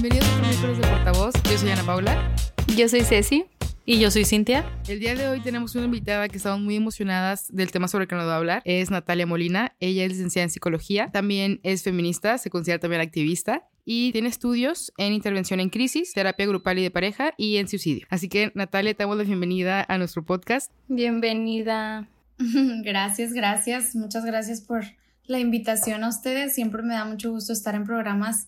Bienvenidos a Miércoles de Portavoz. Yo soy Ana Paula. Yo soy Ceci. Y yo soy Cintia. El día de hoy tenemos una invitada que estamos muy emocionadas del tema sobre el que nos va a hablar. Es Natalia Molina. Ella es licenciada en psicología. También es feminista, se considera también activista y tiene estudios en intervención en crisis, terapia grupal y de pareja y en suicidio. Así que Natalia, te damos la bienvenida a nuestro podcast. Bienvenida. Gracias, gracias. Muchas gracias por la invitación a ustedes. Siempre me da mucho gusto estar en programas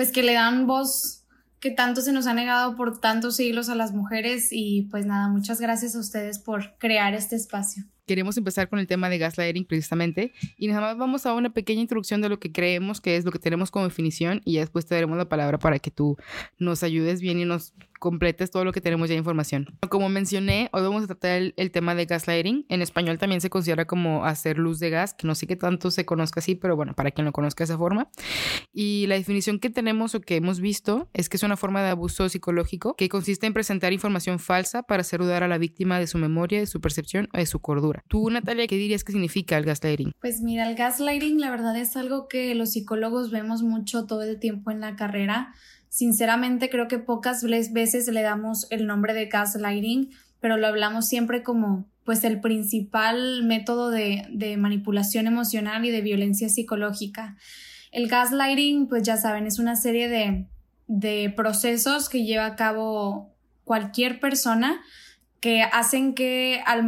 pues que le dan voz que tanto se nos ha negado por tantos siglos a las mujeres y pues nada, muchas gracias a ustedes por crear este espacio. Queremos empezar con el tema de gaslighting precisamente y nada más vamos a una pequeña introducción de lo que creemos que es lo que tenemos como definición y ya después te daremos la palabra para que tú nos ayudes bien y nos completes todo lo que tenemos ya de información. Como mencioné, hoy vamos a tratar el, tema de gaslighting. En español también se considera como hacer luz de gas, que no sé qué tanto se conozca así, pero bueno, para quien lo conozca esa forma. Y la definición que tenemos o que hemos visto es que es una forma de abuso psicológico que consiste en presentar información falsa para hacer dudar a la víctima de su memoria, de su percepción o de su cordura. Tú, Natalia, ¿qué dirías que significa el gaslighting? Pues mira, el gaslighting la verdad es algo que los psicólogos vemos mucho todo el tiempo en la carrera Sinceramente creo que pocas veces le damos el nombre de gaslighting, pero lo hablamos siempre como pues el principal método de, de manipulación emocional y de violencia psicológica. El gaslighting, pues ya saben, es una serie de, de procesos que lleva a cabo cualquier persona que hacen que al,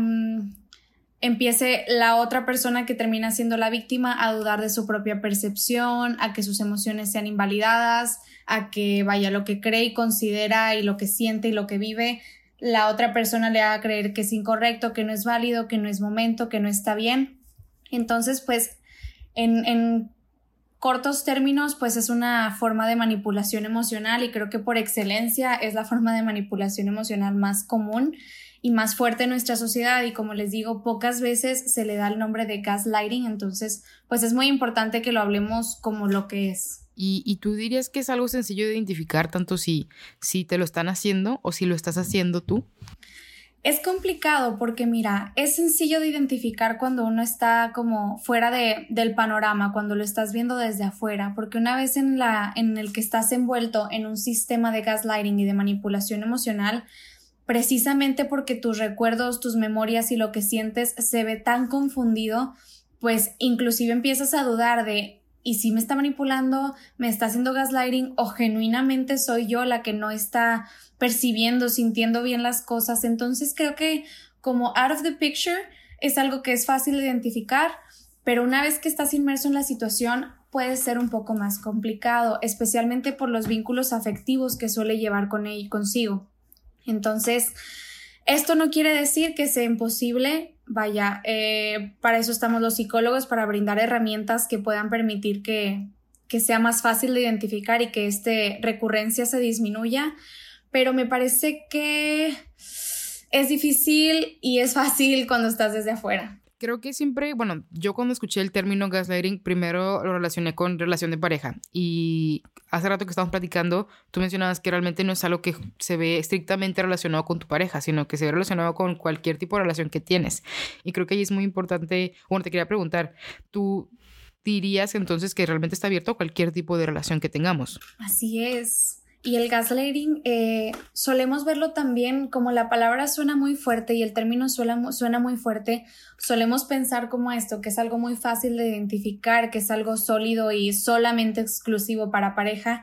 empiece la otra persona que termina siendo la víctima a dudar de su propia percepción, a que sus emociones sean invalidadas, a que vaya lo que cree y considera y lo que siente y lo que vive, la otra persona le haga creer que es incorrecto, que no es válido, que no es momento, que no está bien. Entonces, pues, en, en cortos términos, pues es una forma de manipulación emocional y creo que por excelencia es la forma de manipulación emocional más común y más fuerte en nuestra sociedad y como les digo, pocas veces se le da el nombre de gaslighting, entonces pues es muy importante que lo hablemos como lo que es. Y, tú dirías que es algo sencillo de identificar tanto si, si te lo están haciendo o si lo estás haciendo tú. Es complicado porque mira, es sencillo de identificar cuando uno está como fuera de, del panorama, cuando lo estás viendo desde afuera, porque una vez en, la, en el que estás envuelto en un sistema de gaslighting y de manipulación emocional, precisamente porque tus recuerdos, tus memorias y lo que sientes se ve tan confundido, pues inclusive empiezas a dudar de y si me está manipulando, me está haciendo gaslighting o genuinamente soy yo la que no está percibiendo, sintiendo bien las cosas. Entonces creo que como out of the picture es algo que es fácil de identificar, pero una vez que estás inmerso en la situación puede ser un poco más complicado, especialmente por los vínculos afectivos que suele llevar con él consigo. Entonces, esto no quiere decir que sea imposible, vaya, eh, para eso estamos los psicólogos, para brindar herramientas que puedan permitir que, que sea más fácil de identificar y que esta recurrencia se disminuya, pero me parece que es difícil y es fácil cuando estás desde afuera creo que siempre, bueno, yo cuando escuché el término gaslighting, primero lo relacioné con relación de pareja. Y hace rato que estábamos platicando, tú mencionabas que realmente no es algo que se ve estrictamente relacionado con tu pareja, sino que se ve relacionado con cualquier tipo de relación que tienes. Y creo que ahí es muy importante, bueno, te quería preguntar, ¿tú dirías entonces que realmente está abierto a cualquier tipo de relación que tengamos? Así es. Y el gaslighting eh, solemos verlo también como la palabra suena muy fuerte y el término suena, suena muy fuerte, solemos pensar como esto, que es algo muy fácil de identificar, que es algo sólido y solamente exclusivo para pareja.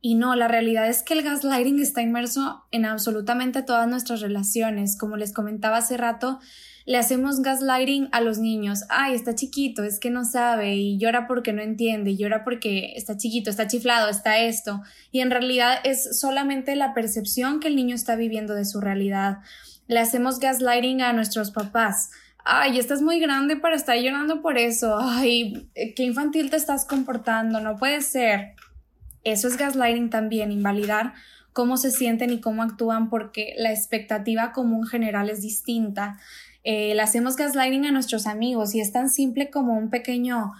Y no, la realidad es que el gaslighting está inmerso en absolutamente todas nuestras relaciones. Como les comentaba hace rato, le hacemos gaslighting a los niños. Ay, está chiquito, es que no sabe y llora porque no entiende, y llora porque está chiquito, está chiflado, está esto. Y en realidad es solamente la percepción que el niño está viviendo de su realidad. Le hacemos gaslighting a nuestros papás. Ay, estás muy grande para estar llorando por eso. Ay, qué infantil te estás comportando, no puede ser. Eso es gaslighting también, invalidar cómo se sienten y cómo actúan porque la expectativa común general es distinta eh, le hacemos gaslighting a nuestros amigos y es tan simple como un pequeño,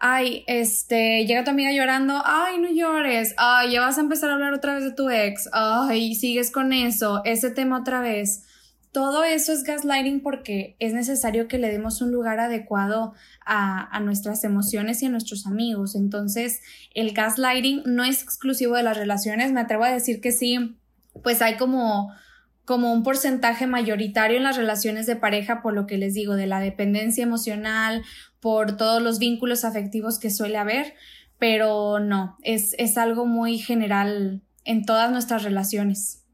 ay, este, llega tu amiga llorando, ay, no llores, ay, ya vas a empezar a hablar otra vez de tu ex, ay, sigues con eso, ese tema otra vez. todo eso es gaslighting porque es necesario que le demos un lugar adecuado a, nuestras emociones y a nuestros amigos. Entonces, el gaslighting no es exclusivo de las relaciones. Me atrevo a decir que sí, pues hay como como un porcentaje mayoritario en las relaciones de pareja, por lo que les digo, de la dependencia emocional, por todos los vínculos afectivos que suele haber, pero no, es, es algo muy general en todas nuestras relaciones.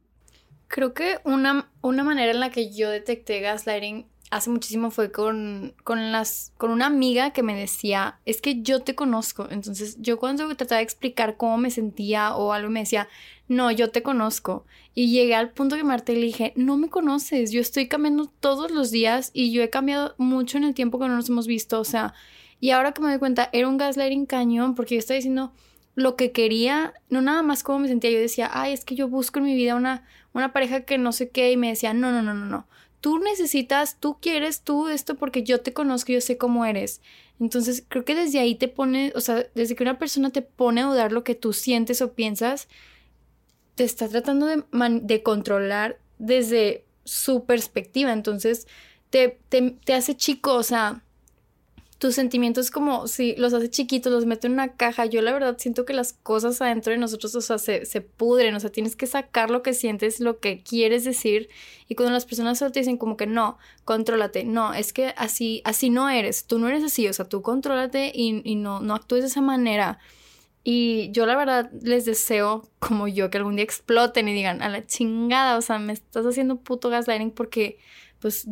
Creo que una, una manera en la que yo detecté gaslighting hace muchísimo fue con, con, las, con una amiga que me decía, es que yo te conozco. Entonces yo cuando trataba de explicar cómo me sentía o algo me decía, no, yo te conozco. Y llegué al punto que Marta le dije, no me conoces, yo estoy cambiando todos los días y yo he cambiado mucho en el tiempo que no nos hemos visto. O sea, y ahora que me doy cuenta, era un gaslighting cañón porque yo estaba diciendo lo que quería, no nada más cómo me sentía. Yo decía, ay, es que yo busco en mi vida una una pareja que no sé qué y me decía, no, no, no, no, no. Tú necesitas, tú quieres tú esto porque yo te conozco, yo sé cómo eres. Entonces, creo que desde ahí te pone, o sea, desde que una persona te pone a dudar lo que tú sientes o piensas, te está tratando de, de controlar desde su perspectiva. Entonces, te, te, te hace chico, o sea, tus sentimientos como si los hace chiquitos, los mete en una caja. Yo la verdad siento que las cosas adentro de nosotros, o sea, se, se pudren, o sea, tienes que sacar lo que sientes, lo que quieres decir. Y cuando las personas te dicen como que no, contrólate, no, es que así, así no eres, tú no eres así, o sea, tú contrólate y, y no, no actúes de esa manera. Y yo la verdad les deseo, como yo, que algún día exploten y digan, a la chingada, o sea, me estás haciendo puto gaslighting porque pues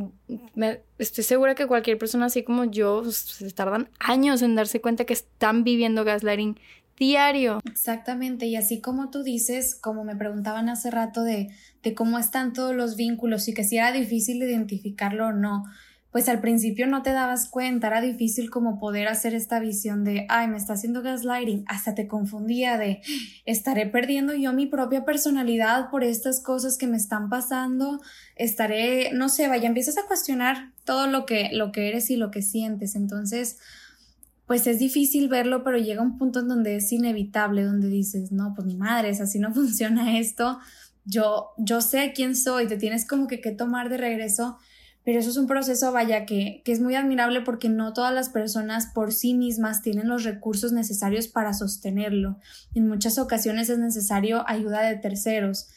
me, estoy segura que cualquier persona así como yo pues, se tardan años en darse cuenta que están viviendo gaslighting diario. Exactamente, y así como tú dices, como me preguntaban hace rato de, de cómo están todos los vínculos y que si era difícil identificarlo o no, pues al principio no te dabas cuenta, era difícil como poder hacer esta visión de, ay, me está haciendo gaslighting, hasta te confundía de, estaré perdiendo yo mi propia personalidad por estas cosas que me están pasando, estaré, no sé, vaya, empiezas a cuestionar todo lo que, lo que eres y lo que sientes, entonces, pues es difícil verlo, pero llega un punto en donde es inevitable, donde dices, no, pues mi madre, es así no funciona esto, yo, yo sé quién soy, te tienes como que que tomar de regreso pero eso es un proceso, vaya, que, que, es muy admirable porque no todas las personas por sí mismas tienen los recursos necesarios para sostenerlo. En muchas ocasiones es necesario ayuda de terceros.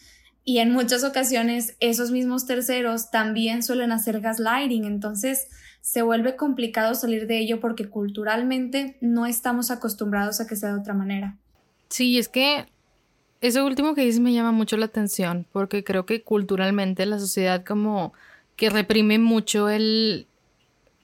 Y en muchas ocasiones esos mismos terceros también suelen hacer gaslighting. Entonces se vuelve complicado salir de ello porque culturalmente no estamos acostumbrados a que sea de otra manera. Sí, es que eso último que dices me llama mucho la atención porque creo que culturalmente la sociedad como que reprime mucho el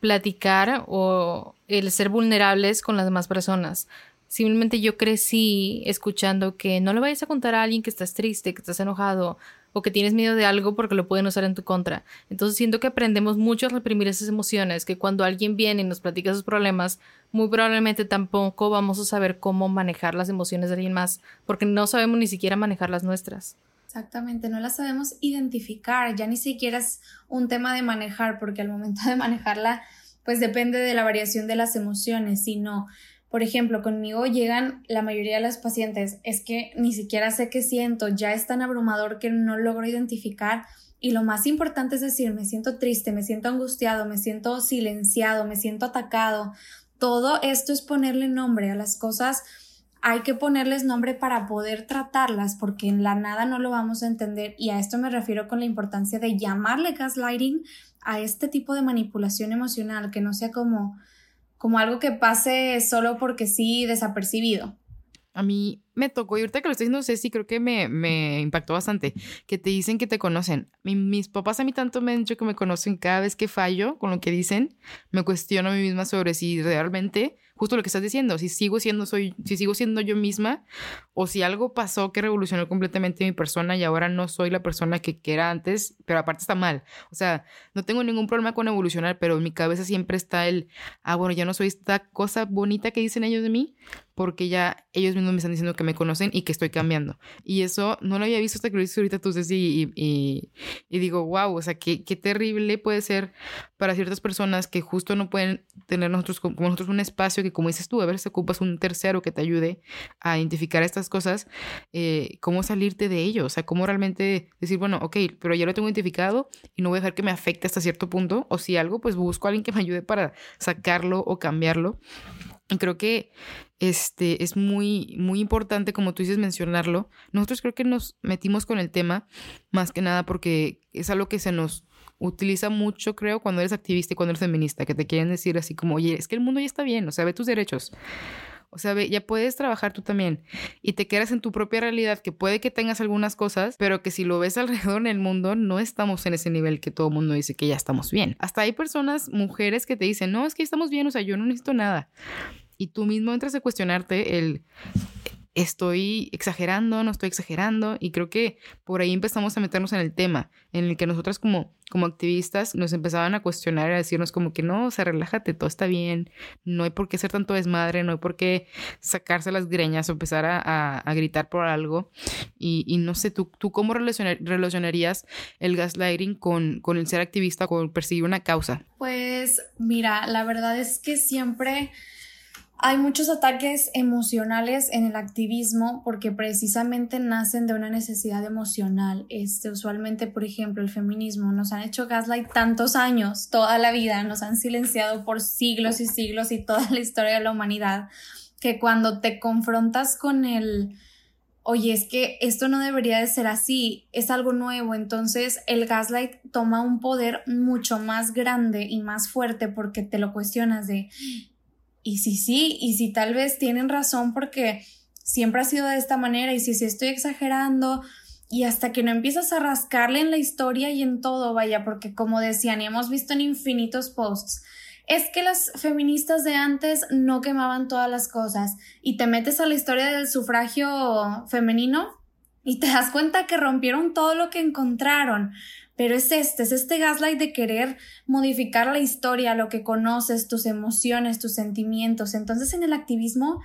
platicar o el ser vulnerables con las demás personas. Simplemente yo crecí escuchando que no le vayas a contar a alguien que estás triste, que estás enojado o que tienes miedo de algo porque lo pueden usar en tu contra. Entonces siento que aprendemos mucho a reprimir esas emociones, que cuando alguien viene y nos platica sus problemas, muy probablemente tampoco vamos a saber cómo manejar las emociones de alguien más, porque no sabemos ni siquiera manejar las nuestras. Exactamente, no la sabemos identificar, ya ni siquiera es un tema de manejar, porque al momento de manejarla, pues depende de la variación de las emociones, sino, por ejemplo, conmigo llegan la mayoría de las pacientes, es que ni siquiera sé qué siento, ya es tan abrumador que no logro identificar. Y lo más importante es decir, me siento triste, me siento angustiado, me siento silenciado, me siento atacado. Todo esto es ponerle nombre a las cosas hay que ponerles nombre para poder tratarlas porque en la nada no lo vamos a entender y a esto me refiero con la importancia de llamarle gaslighting a este tipo de manipulación emocional que no sea como como algo que pase solo porque sí desapercibido. A mí me tocó, y ahorita que lo estoy diciendo, Ceci, creo que me, me impactó bastante, que te dicen que te conocen. mis papás a mí tanto me han dicho que me conocen cada vez que fallo con lo que dicen, me cuestiono a mí misma sobre si realmente justo lo que estás diciendo, si sigo siendo soy, si sigo siendo yo misma o si algo pasó que revolucionó completamente mi persona y ahora no soy la persona que, era antes, pero aparte está mal. O sea, no tengo ningún problema con evolucionar, pero en mi cabeza siempre está el, ah, bueno, ya no soy esta cosa bonita que dicen ellos de mí, porque ya ellos mismos me están diciendo que me conocen y que estoy cambiando. Y eso no lo había visto hasta que lo dices ahorita tú, Ceci, y, y, y, digo, wow, o sea, qué, qué terrible puede ser para ciertas personas que justo no pueden tener nosotros como nosotros un espacio que como dices tú, a veces ocupas un tercero que te ayude a identificar estas cosas, eh, cómo salirte de ello, o sea, cómo realmente decir, bueno, ok, pero ya lo tengo identificado y no voy a dejar que me afecte hasta cierto punto, o si algo, pues busco a alguien que me ayude para sacarlo o cambiarlo. Y creo que este es muy, muy importante, como tú dices, mencionarlo. Nosotros creo que nos metimos con el tema más que nada porque es algo que se nos utiliza mucho, creo, cuando eres activista y cuando eres feminista, que te quieren decir así como, oye, es que el mundo ya está bien, o sea, ve tus derechos. O sea, ve, ya puedes trabajar tú también y te quedas en tu propia realidad, que puede que tengas algunas cosas, pero que si lo ves alrededor en el mundo, no estamos en ese nivel que todo el mundo dice que ya estamos bien. Hasta hay personas, mujeres, que te dicen, no, es que estamos bien, o sea, yo no necesito nada. Y tú mismo entras a cuestionarte el, estoy exagerando, no estoy exagerando, y creo que por ahí empezamos a meternos en el tema, en el que nosotras como, como activistas nos empezaban a cuestionar, a decirnos como que no, o sea, relájate, todo está bien, no hay por qué ser tanto desmadre, no hay por qué sacarse las greñas o empezar a, a, gritar por algo, y, no sé, ¿tú, tú cómo relacionar, relacionarías el gaslighting con, con el ser activista, con perseguir una causa? Pues mira, la verdad es que siempre hay muchos ataques emocionales en el activismo porque precisamente nacen de una necesidad emocional. Este, usualmente, por ejemplo, el feminismo nos han hecho gaslight tantos años, toda la vida, nos han silenciado por siglos y siglos y toda la historia de la humanidad, que cuando te confrontas con el, oye, es que esto no debería de ser así, es algo nuevo, entonces el gaslight toma un poder mucho más grande y más fuerte porque te lo cuestionas de y si sí, y si tal vez tienen razón porque siempre ha sido de esta manera y si sí estoy exagerando y hasta que no empiezas a rascarle en la historia y en todo, vaya, porque como decían y hemos visto en infinitos posts, es que las feministas de antes no quemaban todas las cosas y te metes a la historia del sufragio femenino y te das cuenta que rompieron todo lo que encontraron. Pero es este, es este gaslight de querer modificar la historia, lo que conoces, tus emociones, tus sentimientos. Entonces en el activismo,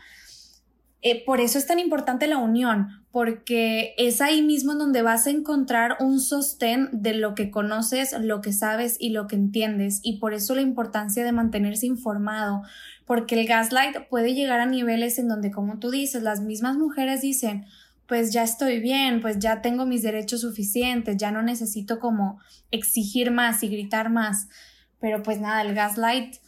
eh, por eso es tan importante la unión, porque es ahí mismo donde vas a encontrar un sostén de lo que conoces, lo que sabes y lo que entiendes. Y por eso la importancia de mantenerse informado, porque el gaslight puede llegar a niveles en donde, como tú dices, las mismas mujeres dicen, pues ya estoy bien, pues ya tengo mis derechos suficientes, ya no necesito como exigir más y gritar más. Pero pues nada, el gaslight,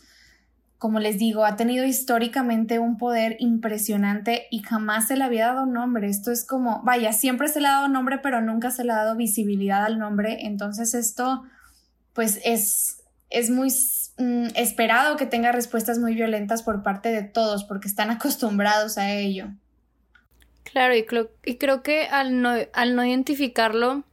como les digo, ha tenido históricamente un poder impresionante y jamás se le había dado nombre. Esto es como, vaya, siempre se le ha dado nombre, pero nunca se le ha dado visibilidad al nombre. Entonces esto, pues es, es muy mm, esperado que tenga respuestas muy violentas por parte de todos, porque están acostumbrados a ello. Claro, y, y creo que al no, al no identificarlo,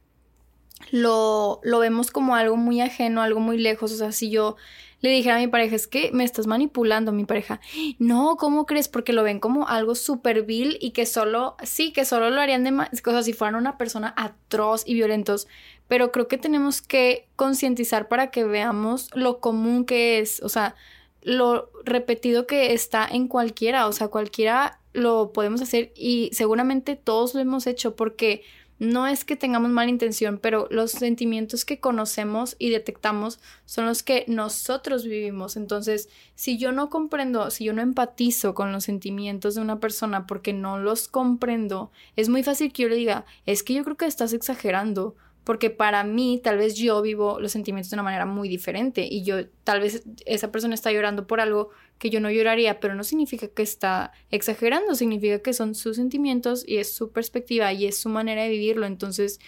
lo, lo vemos como algo muy ajeno, algo muy lejos. O sea, si yo le dijera a mi pareja, es que me estás manipulando, mi pareja. No, ¿cómo crees? Porque lo ven como algo súper vil y que solo, sí, que solo lo harían de más, cosas si fueran una persona atroz y violentos. Pero creo que tenemos que concientizar para que veamos lo común que es, o sea, lo repetido que está en cualquiera, o sea, cualquiera lo podemos hacer y seguramente todos lo hemos hecho porque no es que tengamos mala intención, pero los sentimientos que conocemos y detectamos son los que nosotros vivimos. Entonces, si yo no comprendo, si yo no empatizo con los sentimientos de una persona porque no los comprendo, es muy fácil que yo le diga, es que yo creo que estás exagerando porque para mí tal vez yo vivo los sentimientos de una manera muy diferente y yo tal vez esa persona está llorando por algo que yo no lloraría, pero no significa que está exagerando, significa que son sus sentimientos y es su perspectiva y es su manera de vivirlo. Entonces,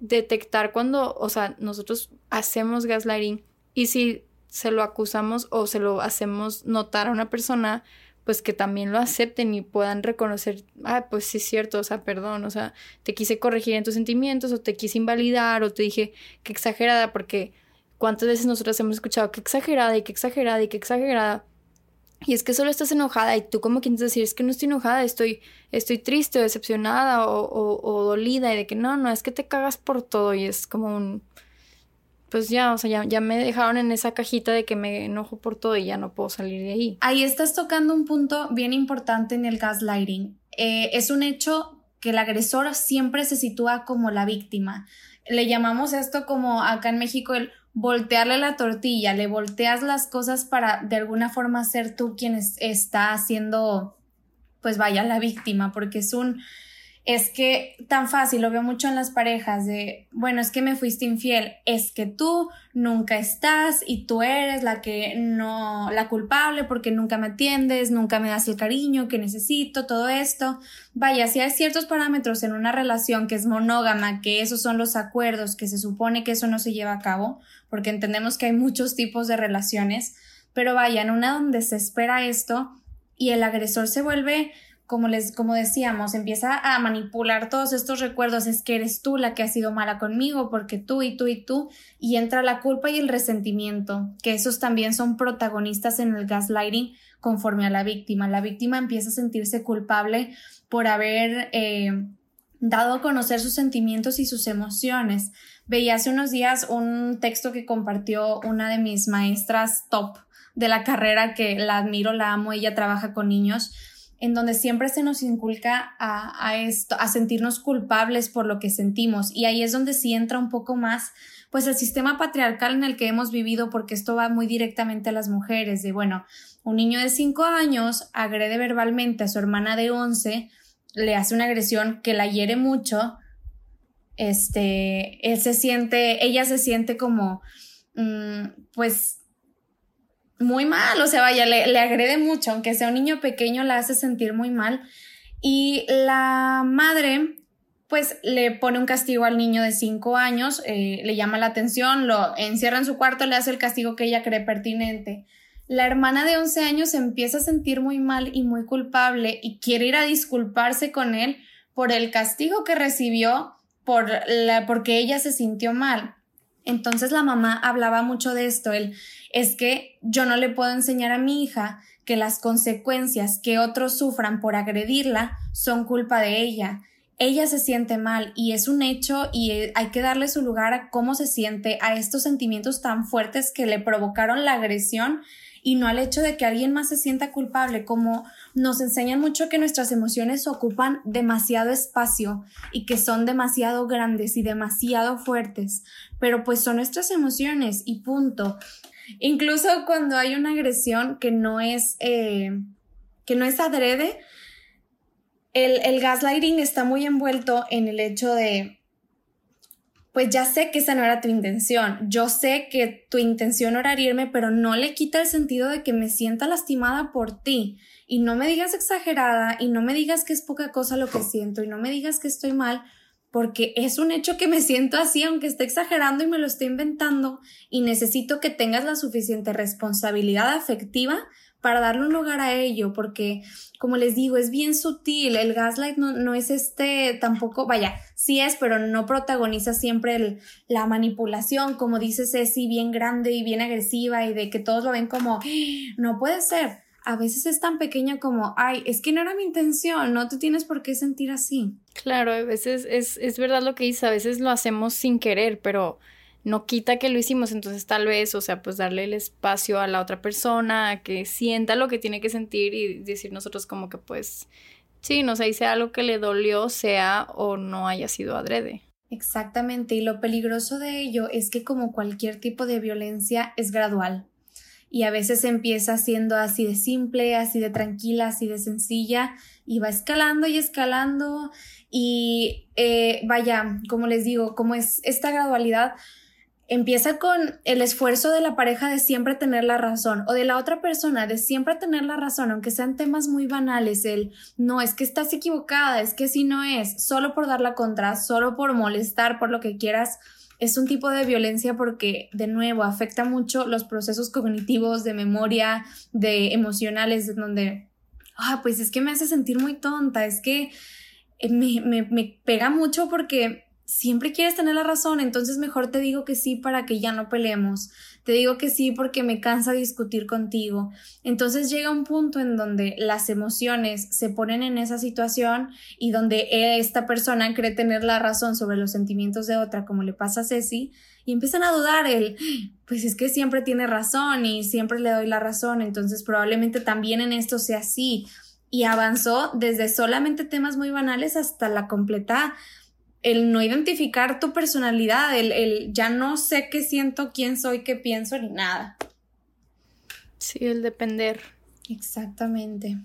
detectar cuando, o sea, nosotros hacemos gaslighting y si se lo acusamos o se lo hacemos notar a una persona, pues que también lo acepten y puedan reconocer, ah, pues sí es cierto, o sea, perdón, o sea, te quise corregir en tus sentimientos o te quise invalidar o te dije que exagerada, porque cuántas veces nosotros hemos escuchado que exagerada y que exagerada y que exagerada. Y es que solo estás enojada y tú como quieres decir, es que no estoy enojada, estoy, estoy triste o decepcionada o, o, o dolida y de que no, no, es que te cagas por todo y es como un pues ya, o sea, ya, me dejaron en esa cajita de que me enojo por todo y ya no puedo salir de ahí. Ahí estás tocando un punto bien importante en el gaslighting. Eh, es un hecho que el agresor siempre se sitúa como la víctima. Le llamamos esto como acá en México el voltearle la tortilla, le volteas las cosas para de alguna forma ser tú quien está haciendo, pues vaya, la víctima, porque es un, es que tan fácil, lo veo mucho en las parejas de, bueno, es que me fuiste infiel, es que tú nunca estás y tú eres la que no, la culpable porque nunca me atiendes, nunca me das el cariño que necesito, todo esto. Vaya, si hay ciertos parámetros en una relación que es monógama, que esos son los acuerdos, que se supone que eso no se lleva a cabo, porque entendemos que hay muchos tipos de relaciones, pero vaya, en una donde se espera esto y el agresor se vuelve como les, como decíamos, empieza a manipular todos estos recuerdos, es que eres tú la que ha sido mala conmigo, porque tú y tú y tú, y entra la culpa y el resentimiento, que esos también son protagonistas en el gaslighting conforme a la víctima. La víctima empieza a sentirse culpable por haber eh, dado a conocer sus sentimientos y sus emociones. Veía hace unos días un texto que compartió una de mis maestras top de la carrera que la admiro, la amo, ella trabaja con niños en donde siempre se nos inculca a, esto, a sentirnos culpables por lo que sentimos. Y ahí es donde sí entra un poco más, pues el sistema patriarcal en el que hemos vivido, porque esto va muy directamente a las mujeres, de bueno, un niño de 5 años agrede verbalmente a su hermana de 11, le hace una agresión que la hiere mucho, este, él se siente, ella se siente como, mm, pues, muy mal, o sea, vaya, le, agrede mucho, aunque sea un niño pequeño, la hace sentir muy mal. Y la madre, pues le pone un castigo al niño de 5 años, eh, le llama la atención, lo encierra en su cuarto, le hace el castigo que ella cree pertinente. La hermana de 11 años empieza a sentir muy mal y muy culpable y quiere ir a disculparse con él por el castigo que recibió por la, porque ella se sintió mal. Entonces la mamá hablaba mucho de esto, el, es que yo no le puedo enseñar a mi hija que las consecuencias que otros sufran por agredirla son culpa de ella. Ella se siente mal y es un hecho y eh, hay que darle su lugar a cómo se siente, a estos sentimientos tan fuertes que le provocaron la agresión y no al hecho de que alguien más se sienta culpable, como nos enseñan mucho que nuestras emociones ocupan demasiado espacio y que son demasiado grandes y demasiado fuertes, pero pues son nuestras emociones y punto. Incluso cuando hay una agresión que no es, eh, que no es adrede, el, el gaslighting está muy envuelto en el hecho de pues ya sé que esa no era tu intención, yo sé que tu intención era herirme, pero no le quita el sentido de que me sienta lastimada por ti. Y no me digas exagerada y no me digas que es poca cosa lo que siento y no me digas que estoy mal, porque es un hecho que me siento así, aunque esté exagerando y me lo esté inventando, y necesito que tengas la suficiente responsabilidad afectiva para darle un lugar a ello, porque como les digo, es bien sutil, el gaslight no, no es este tampoco, vaya, sí es, pero no protagoniza siempre la manipulación, como dice Ceci, bien grande y bien agresiva y de que todos lo ven como, no puede ser. A veces es tan pequeña como, ay, es que no era mi intención, no te tienes por qué sentir así. Claro, a veces es, es verdad lo que dice, a veces lo hacemos sin querer, pero no quita que lo hicimos, entonces tal vez, o sea, pues darle el espacio a la otra persona, a que sienta lo que tiene que sentir y decir nosotros como que pues, sí, no sé, sea algo que le dolió, sea o no haya sido adrede. Exactamente, y lo peligroso de ello es que como cualquier tipo de violencia es gradual y a veces empieza siendo así de simple, así de tranquila, así de sencilla y va escalando y escalando y eh, vaya, como les digo, como es esta gradualidad, empieza con el esfuerzo de la pareja de siempre tener la razón o de la otra persona de siempre tener la razón, aunque sean temas muy banales, el no es que estás equivocada, es que si no es, solo por dar la contra, solo por molestar, por lo que quieras, es un tipo de violencia porque, de nuevo, afecta mucho los procesos cognitivos, de memoria, de emocionales, de donde, ah, pues es que me hace sentir muy tonta, es que me, me, me pega mucho porque siempre quieres tener la razón, entonces mejor te digo que sí para que ya no peleemos. Te digo que sí porque me cansa discutir contigo. Entonces llega un punto en donde las emociones se ponen en esa situación y donde esta persona cree tener la razón sobre los sentimientos de otra, como le pasa a Ceci, y empiezan a dudar el, pues es que siempre tiene razón y siempre le doy la razón, entonces probablemente también en esto sea así. Y avanzó desde solamente temas muy banales hasta la completa el no identificar tu personalidad, el, el ya no sé qué siento, quién soy, qué pienso, ni nada. Sí, el depender. Exactamente.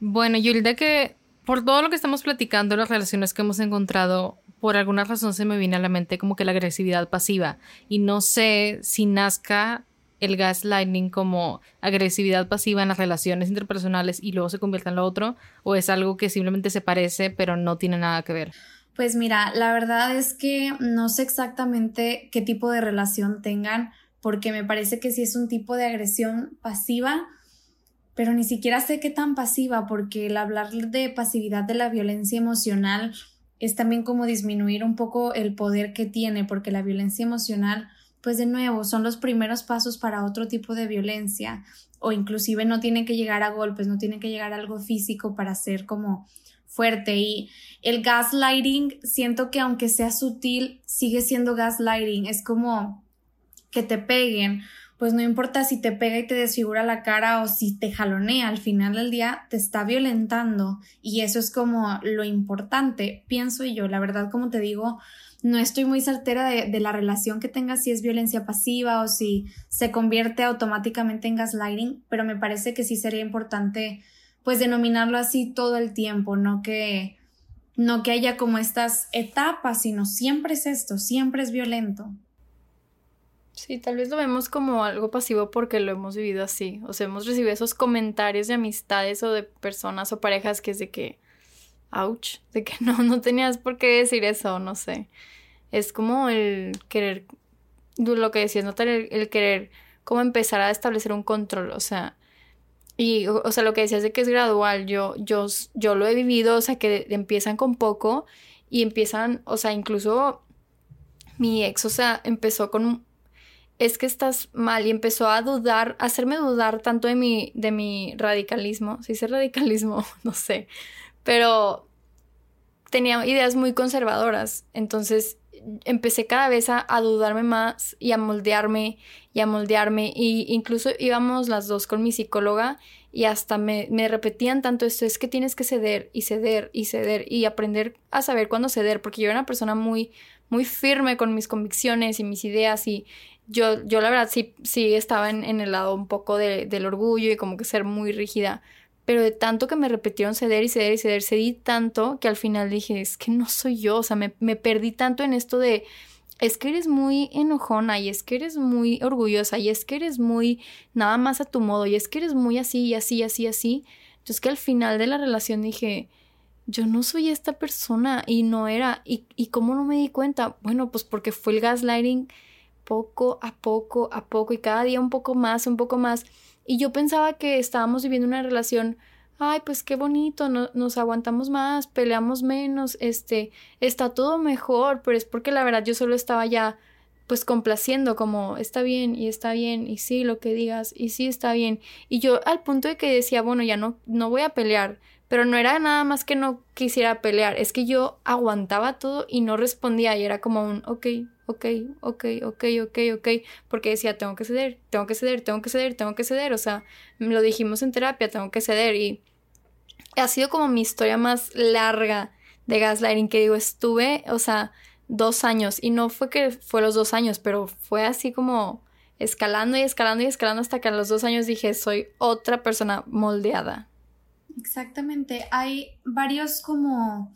Bueno, Yulda, que por todo lo que estamos platicando, las relaciones que hemos encontrado, por alguna razón se me viene a la mente como que la agresividad pasiva. Y no sé si nazca el gaslighting como agresividad pasiva en las relaciones interpersonales y luego se convierta en lo otro, o es algo que simplemente se parece pero no tiene nada que ver. Pues mira, la verdad es que no sé exactamente qué tipo de relación tengan, porque me parece que sí es un tipo de agresión pasiva, pero ni siquiera sé qué tan pasiva, porque el hablar de pasividad de la violencia emocional es también como disminuir un poco el poder que tiene, porque la violencia emocional, pues de nuevo, son los primeros pasos para otro tipo de violencia, o inclusive no tiene que llegar a golpes, no tiene que llegar a algo físico para ser como Y el gaslighting, siento que aunque sea sutil, sigue siendo gaslighting. Es como que te peguen, pues no importa si te pega y te desfigura la cara o si te jalonea, al final del día te está violentando. Y eso es como lo importante, pienso yo, la verdad como te digo, no estoy muy certera de, la relación que tenga si es violencia pasiva o si se convierte automáticamente en gaslighting, pero me parece que sí sería importante pues denominarlo así todo el tiempo, no que no que haya como estas etapas, sino siempre es esto, siempre es violento. Sí, tal vez lo vemos como algo pasivo porque lo hemos vivido así. O sea, hemos recibido esos comentarios de amistades o de personas o parejas que es de que, ouch, de que no, no tenías por qué decir eso, no sé. Es como el querer, lo que decías, no tener el querer como empezar a establecer un control, o sea, y, o, sea, lo que decías de que es gradual, yo, yo, yo lo he vivido, o sea, que empiezan con poco y empiezan, o sea, incluso mi ex, o sea, empezó con es que estás mal y empezó a dudar, a hacerme dudar tanto de mi, de mi radicalismo, si dice radicalismo, no sé, pero tenía ideas muy conservadoras, entonces empecé cada vez a, dudarme más y a moldearme y a moldearme. Y incluso íbamos las dos con mi psicóloga y hasta me, me, repetían tanto esto, es que tienes que ceder y ceder y ceder y aprender a saber cuándo ceder, porque yo era una persona muy, muy firme con mis convicciones y mis ideas y, yo, yo la verdad sí, sí estaba en, el lado un poco del orgullo y como que ser muy rígida, pero de tanto que me repitieron ceder y ceder y ceder, cedí tanto que al final dije, es que no soy yo, o sea, me, me perdí tanto en esto de, es que eres muy enojona y es que eres muy orgullosa y es que eres muy nada más a tu modo y es que eres muy así y así, así, así. Entonces que al final de la relación dije, yo no soy esta persona y no era. ¿Y, y cómo no me di cuenta? Bueno, pues porque fue el gaslighting poco a poco a poco y cada día un poco más, un poco más. Y yo pensaba que estábamos viviendo una relación, ay, pues qué bonito, nos aguantamos más, peleamos menos, este, está todo mejor, pero es porque la verdad yo solo estaba ya pues complaciendo como está bien y está bien y sí lo que digas y sí está bien y yo al punto de que decía bueno ya no no voy a pelear pero no era nada más que no quisiera pelear es que yo aguantaba todo y no respondía y era como un ok ok, ok, ok, ok, ok, porque decía, tengo que ceder, tengo que ceder, tengo que ceder, tengo que ceder, o sea, lo dijimos en terapia, tengo que ceder y ha sido como mi historia más larga de gaslighting, que digo, estuve, o sea, dos años y no fue que fue los dos años, pero fue así como escalando y escalando y escalando hasta que a los dos años dije, soy otra persona moldeada. Exactamente, hay varios como,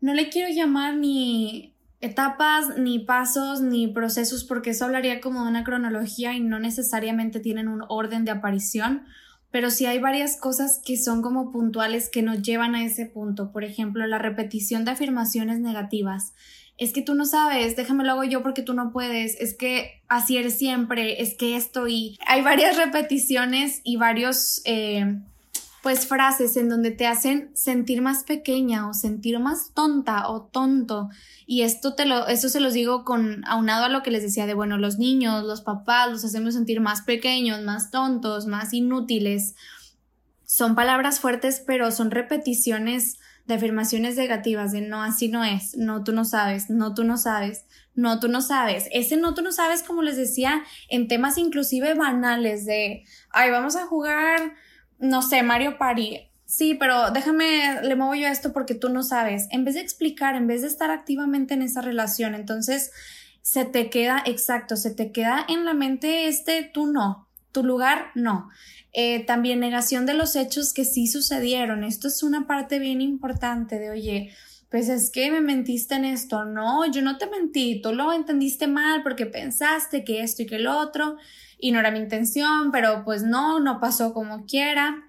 no le quiero llamar ni etapas, ni pasos, ni procesos, porque eso hablaría como de una cronología y no necesariamente tienen un orden de aparición, pero sí hay varias cosas que son como puntuales que nos llevan a ese punto. Por ejemplo, la repetición de afirmaciones negativas. Es que tú no sabes, déjame lo hago yo porque tú no puedes, es que así eres siempre, es que esto y hay varias repeticiones y varios eh, pues frases en donde te hacen sentir más pequeña o sentir más tonta o tonto. Y esto te lo, esto se los digo con aunado a lo que les decía de bueno, los niños, los papás los hacemos sentir más pequeños, más tontos, más inútiles. Son palabras fuertes, pero son repeticiones de afirmaciones negativas de no, así no es, no, tú no sabes, no, tú no sabes, no, tú no sabes. Ese no, tú no sabes, como les decía, en temas inclusive banales de, ay, vamos a jugar no sé, Mario Party. sí, pero déjame, le muevo yo a esto porque tú no sabes. En vez de explicar, en vez de estar activamente en esa relación, entonces se te queda, exacto, se te queda en la mente este tú no, tu lugar no. Eh, también negación de los hechos que sí sucedieron. Esto es una parte bien importante de, oye, pues es que me mentiste en esto. No, yo no te mentí, tú lo entendiste mal porque pensaste que esto y que lo otro y no era mi intención, pero pues no, no pasó como quiera.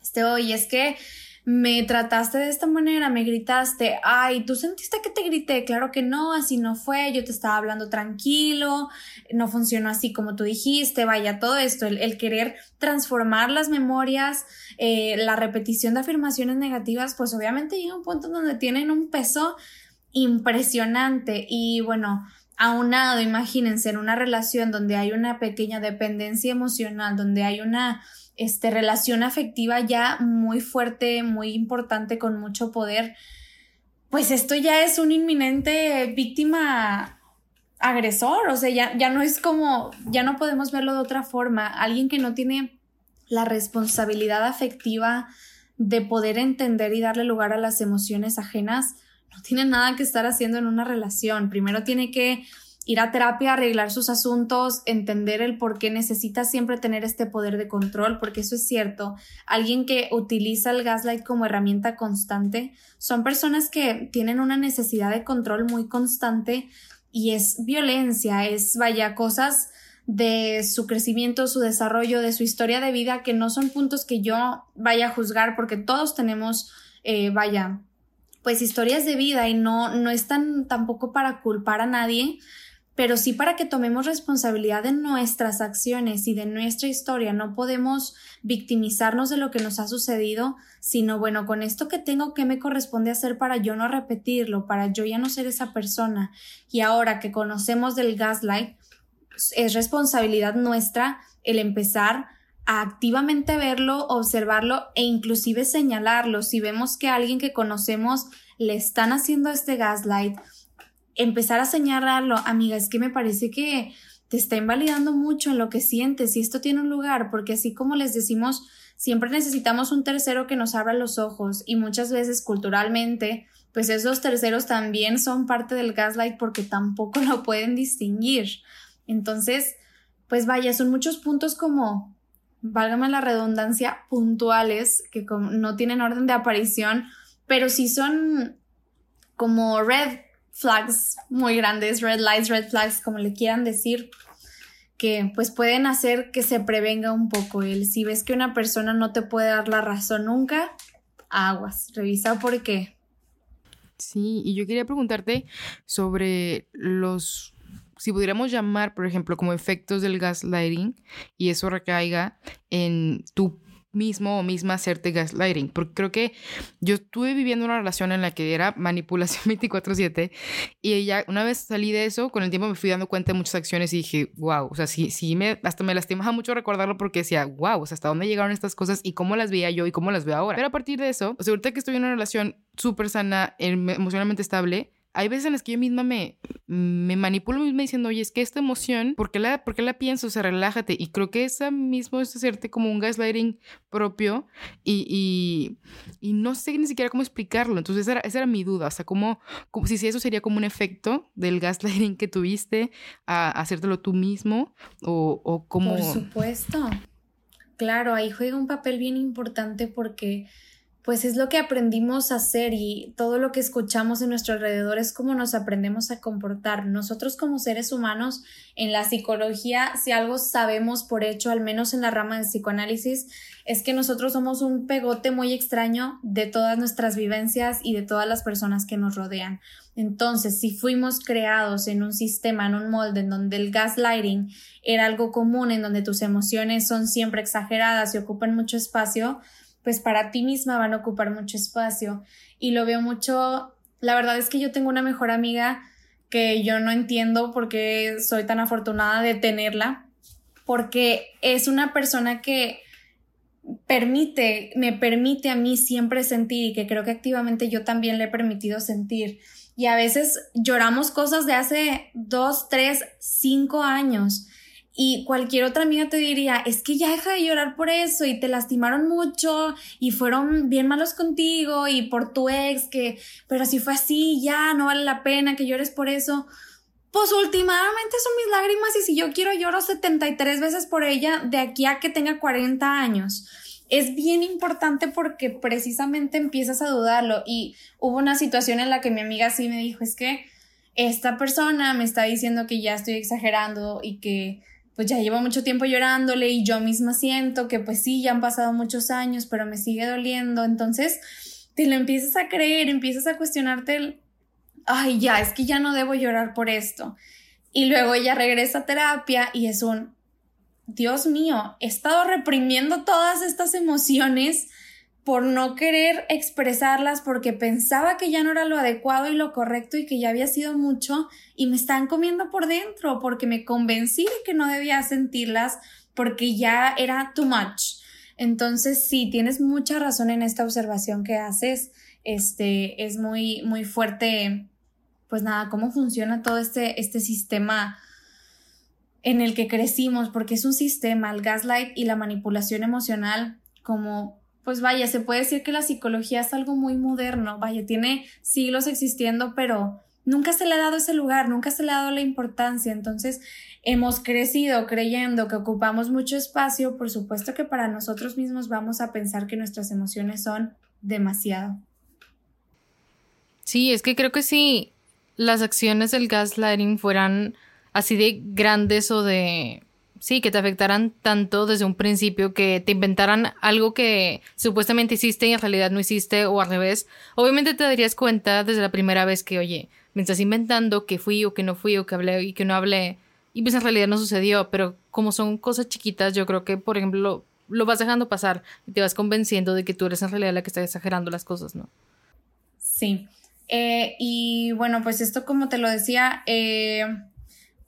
Este, oye, es que me trataste de esta manera, me gritaste, ay, ¿tú sentiste que te grité? Claro que no, así no fue, yo te estaba hablando tranquilo, no funcionó así como tú dijiste, vaya, todo esto, el, querer transformar las memorias, eh, la repetición de afirmaciones negativas, pues obviamente llega un punto donde tienen un peso impresionante y bueno, aunado, imagínense, en una relación donde hay una pequeña dependencia emocional, donde hay una este, relación afectiva ya muy fuerte, muy importante, con mucho poder, pues esto ya es un inminente víctima agresor, o sea, ya, ya no es como, ya no podemos verlo de otra forma. Alguien que no tiene la responsabilidad afectiva de poder entender y darle lugar a las emociones ajenas, no tiene nada que estar haciendo en una relación. Primero tiene que ir a terapia, arreglar sus asuntos, entender el por qué necesita siempre tener este poder de control, porque eso es cierto. Alguien que utiliza el gaslight como herramienta constante son personas que tienen una necesidad de control muy constante y es violencia, es vaya cosas de su crecimiento, su desarrollo, de su historia de vida, que no son puntos que yo vaya a juzgar porque todos tenemos, eh, vaya, pues historias de vida y no, no tampoco para culpar a nadie, pero sí para que tomemos responsabilidad de nuestras acciones y de nuestra historia. No podemos victimizarnos de lo que nos ha sucedido, sino bueno, con esto que tengo, ¿qué me corresponde hacer para yo no repetirlo, para yo ya no ser esa persona? Y ahora que conocemos del gaslight, es responsabilidad nuestra el empezar a activamente verlo, observarlo e inclusive señalarlo. Si vemos que a alguien que conocemos le están haciendo este gaslight, empezar a señalarlo, amiga, es que me parece que te está invalidando mucho en lo que sientes y esto tiene un lugar, porque así como les decimos, siempre necesitamos un tercero que nos abra los ojos y muchas veces culturalmente, pues esos terceros también son parte del gaslight porque tampoco lo pueden distinguir. Entonces, pues vaya, son muchos puntos como, válgame la redundancia, puntuales, que no tienen orden de aparición, pero sí son como red flags muy grandes, red lights, red flags, como le quieran decir, que pues pueden hacer que se prevenga un poco el si ves que una persona no te puede dar la razón nunca, aguas, revisa por qué. Sí, y yo quería preguntarte sobre los si pudiéramos llamar, por ejemplo, como efectos del gaslighting y eso recaiga en tu mismo o misma hacerte gaslighting, porque creo que yo estuve viviendo una relación en la que era manipulación 24/7 y ella, una vez salí de eso, con el tiempo me fui dando cuenta de muchas acciones y dije, wow, o sea, sí, sí, me, hasta me lastimaba mucho recordarlo porque decía, wow, o sea, hasta dónde llegaron estas cosas y cómo las veía yo y cómo las veo ahora. Pero a partir de eso, o sea, ahorita que estoy en una relación súper sana, em, emocionalmente estable, hay veces en las que yo misma me, me manipulo misma diciendo, oye, es que esta emoción, ¿por qué la, por la pienso? O sea, relájate. Y creo que esa mismo es hacerte como un gaslighting propio y, y, no sé ni siquiera cómo explicarlo. Entonces, esa era, esa era mi duda. O sea, como si, si eso sería como un efecto del gaslighting que tuviste a, hacértelo tú mismo o, o cómo... Por supuesto. Claro, ahí juega un papel bien importante porque pues es lo que aprendimos a hacer y todo lo que escuchamos en nuestro alrededor es como nos aprendemos a comportar. Nosotros como seres humanos en la psicología, si algo sabemos por hecho, al menos en la rama del psicoanálisis, es que nosotros somos un pegote muy extraño de todas nuestras vivencias y de todas las personas que nos rodean. Entonces, si fuimos creados en un sistema, en un molde en donde el gaslighting era algo común, en donde tus emociones son siempre exageradas y ocupan mucho espacio, pues para ti misma van a ocupar mucho espacio. Y lo veo mucho, la verdad es que yo tengo una mejor amiga que yo no entiendo por qué soy tan afortunada de tenerla, porque es una persona que permite, me permite a mí siempre sentir y que creo que activamente yo también le he permitido sentir. Y a veces lloramos cosas de hace dos, tres, cinco años y cualquier otra amiga te diría, es que ya deja de llorar por eso y te lastimaron mucho y fueron bien malos contigo y por tu ex, que, pero si fue así, ya no vale la pena que llores por eso. Pues últimamente son mis lágrimas y si yo quiero lloro 73 veces por ella de aquí a que tenga 40 años. Es bien importante porque precisamente empiezas a dudarlo y hubo una situación en la que mi amiga sí me dijo, es que esta persona me está diciendo que ya estoy exagerando y que pues ya llevo mucho tiempo llorándole y yo misma siento que pues sí, ya han pasado muchos años, pero me sigue doliendo. Entonces, te lo empiezas a creer, empiezas a cuestionarte el, ay, ya, es que ya no debo llorar por esto. Y luego ella regresa a terapia y es un, Dios mío, he estado reprimiendo todas estas emociones por no querer expresarlas porque pensaba que ya no era lo adecuado y lo correcto y que ya había sido mucho y me están comiendo por dentro porque me convencí de que no debía sentirlas porque ya era too much. Entonces, sí, tienes mucha razón en esta observación que haces. Este es muy, muy fuerte pues nada, cómo funciona todo este, este sistema en el que crecimos, porque es un sistema, el gaslight y la manipulación emocional, como, pues vaya, se puede decir que la psicología es algo muy moderno, vaya, tiene siglos existiendo, pero nunca se le ha dado ese lugar, nunca se le ha dado la importancia, entonces hemos crecido creyendo que ocupamos mucho espacio, por supuesto que para nosotros mismos vamos a pensar que nuestras emociones son demasiado. Sí, es que creo que sí, las acciones del gaslighting fueran así de grandes o de... Sí, que te afectaran tanto desde un principio, que te inventaran algo que supuestamente hiciste y en realidad no hiciste o al revés. Obviamente te darías cuenta desde la primera vez que, oye, me estás inventando que fui o que no fui o que hablé y que no hablé. Y pues en realidad no sucedió, pero como son cosas chiquitas, yo creo que, por ejemplo, lo vas dejando pasar y te vas convenciendo de que tú eres en realidad la que está exagerando las cosas, ¿no? Sí. Eh, y bueno, pues esto como te lo decía, eh,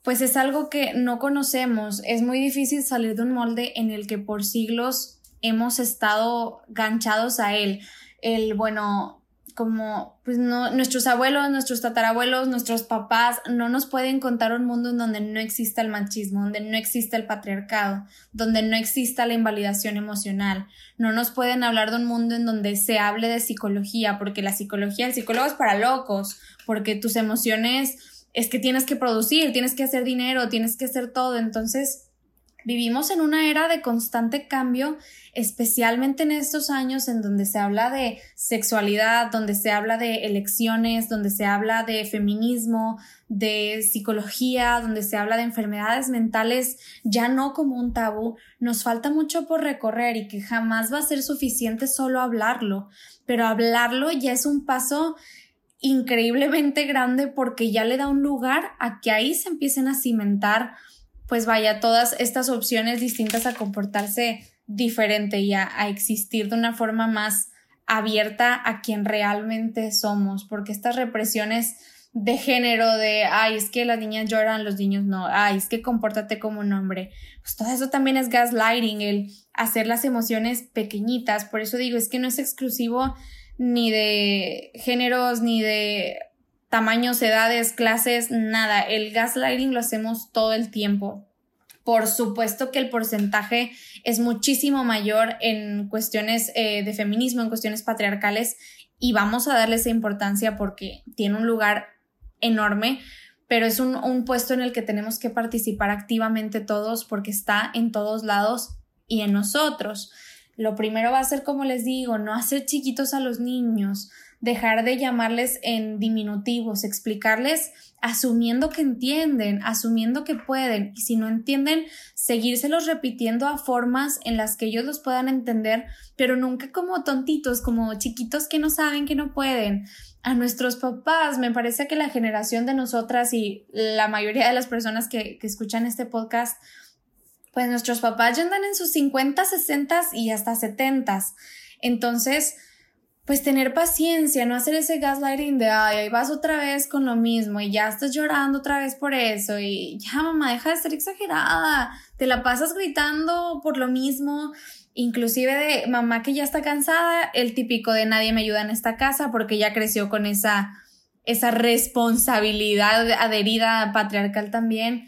pues es algo que no conocemos. Es muy difícil salir de un molde en el que por siglos hemos estado ganchados a él. El, bueno, como pues no, nuestros abuelos, nuestros tatarabuelos, nuestros papás no nos pueden contar un mundo en donde no exista el machismo, donde no exista el patriarcado, donde no exista la invalidación emocional. No nos pueden hablar de un mundo en donde se hable de psicología, porque la psicología, el psicólogo es para locos, porque tus emociones es que tienes que producir, tienes que hacer dinero, tienes que hacer todo. Entonces, vivimos en una era de constante cambio especialmente en estos años en donde se habla de sexualidad, donde se habla de elecciones, donde se habla de feminismo, de psicología, donde se habla de enfermedades mentales, ya no como un tabú, nos falta mucho por recorrer y que jamás va a ser suficiente solo hablarlo, pero hablarlo ya es un paso increíblemente grande porque ya le da un lugar a que ahí se empiecen a cimentar pues vaya, todas estas opciones distintas a comportarse diferente y a, existir de una forma más abierta a quien realmente somos, porque estas represiones de género de, ay, es que las niñas lloran, los niños no, ay, es que compórtate como un hombre, pues todo eso también es gaslighting, el hacer las emociones pequeñitas, por eso digo, es que no es exclusivo ni de géneros, ni de tamaños, edades, clases, nada, el gaslighting lo hacemos todo el tiempo, por supuesto que el porcentaje es muchísimo mayor en cuestiones eh, de feminismo, en cuestiones patriarcales, y vamos a darle esa importancia porque tiene un lugar enorme, pero es un, un puesto en el que tenemos que participar activamente todos porque está en todos lados y en nosotros. Lo primero va a ser, como les digo, no hacer chiquitos a los niños, dejar de llamarles en diminutivos, explicarles asumiendo que entienden, asumiendo que pueden, y si no entienden, seguírselos repitiendo a formas en las que ellos los puedan entender, pero nunca como tontitos, como chiquitos que no saben que no pueden. A nuestros papás, me parece que la generación de nosotras y la mayoría de las personas que, que escuchan este podcast, pues nuestros papás ya andan en sus 50, 60 y hasta 70. Entonces, pues tener paciencia, no hacer ese gaslighting de, ay, ahí vas otra vez con lo mismo y ya estás llorando otra vez por eso y ya mamá, deja de ser exagerada, te la pasas gritando por lo mismo, inclusive de mamá que ya está cansada, el típico de nadie me ayuda en esta casa porque ya creció con esa, esa responsabilidad adherida patriarcal también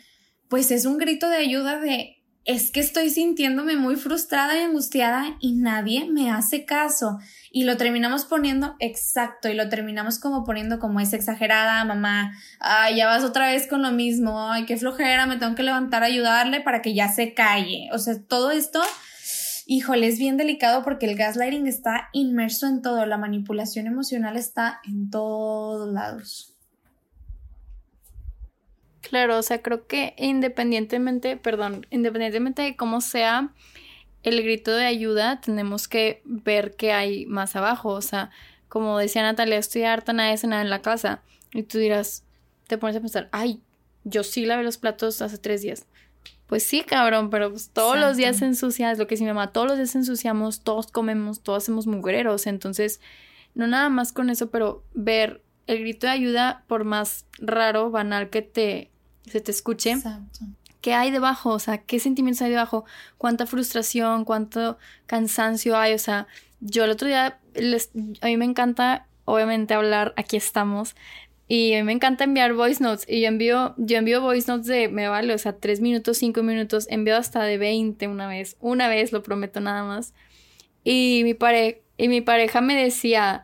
pues es un grito de ayuda de es que estoy sintiéndome muy frustrada y angustiada y nadie me hace caso. Y lo terminamos poniendo exacto y lo terminamos como poniendo como es exagerada, mamá, ay, ya vas otra vez con lo mismo, ay, qué flojera, me tengo que levantar a ayudarle para que ya se calle. O sea, todo esto, híjole, es bien delicado porque el gaslighting está inmerso en todo, la manipulación emocional está en todos lados. Claro, o sea, creo que independientemente, perdón, independientemente de cómo sea el grito de ayuda, tenemos que ver qué hay más abajo. O sea, como decía Natalia, estoy harta, nadie nada en la casa. Y tú dirás, te pones a pensar, ay, yo sí lavé los platos hace tres días. Pues sí, cabrón, pero pues todos los días se ensucias, lo que si mi mamá, todos los días ensuciamos, todos comemos, todos hacemos mugreros. Entonces, no nada más con eso, pero ver el grito de ayuda, por más raro, banal que te se te escuche. Exacto. ¿Qué hay debajo? O sea, ¿qué sentimientos hay debajo? ¿Cuánta frustración? ¿Cuánto cansancio hay? O sea, yo el otro día, a mí me encanta, obviamente, hablar, aquí estamos, y a mí me encanta enviar voice notes. Y yo envío, yo envío voice notes de, me vale, o sea, tres minutos, cinco minutos. Envío hasta de 20 una vez. Una vez, lo prometo nada más. Y mi, pare y mi pareja me decía,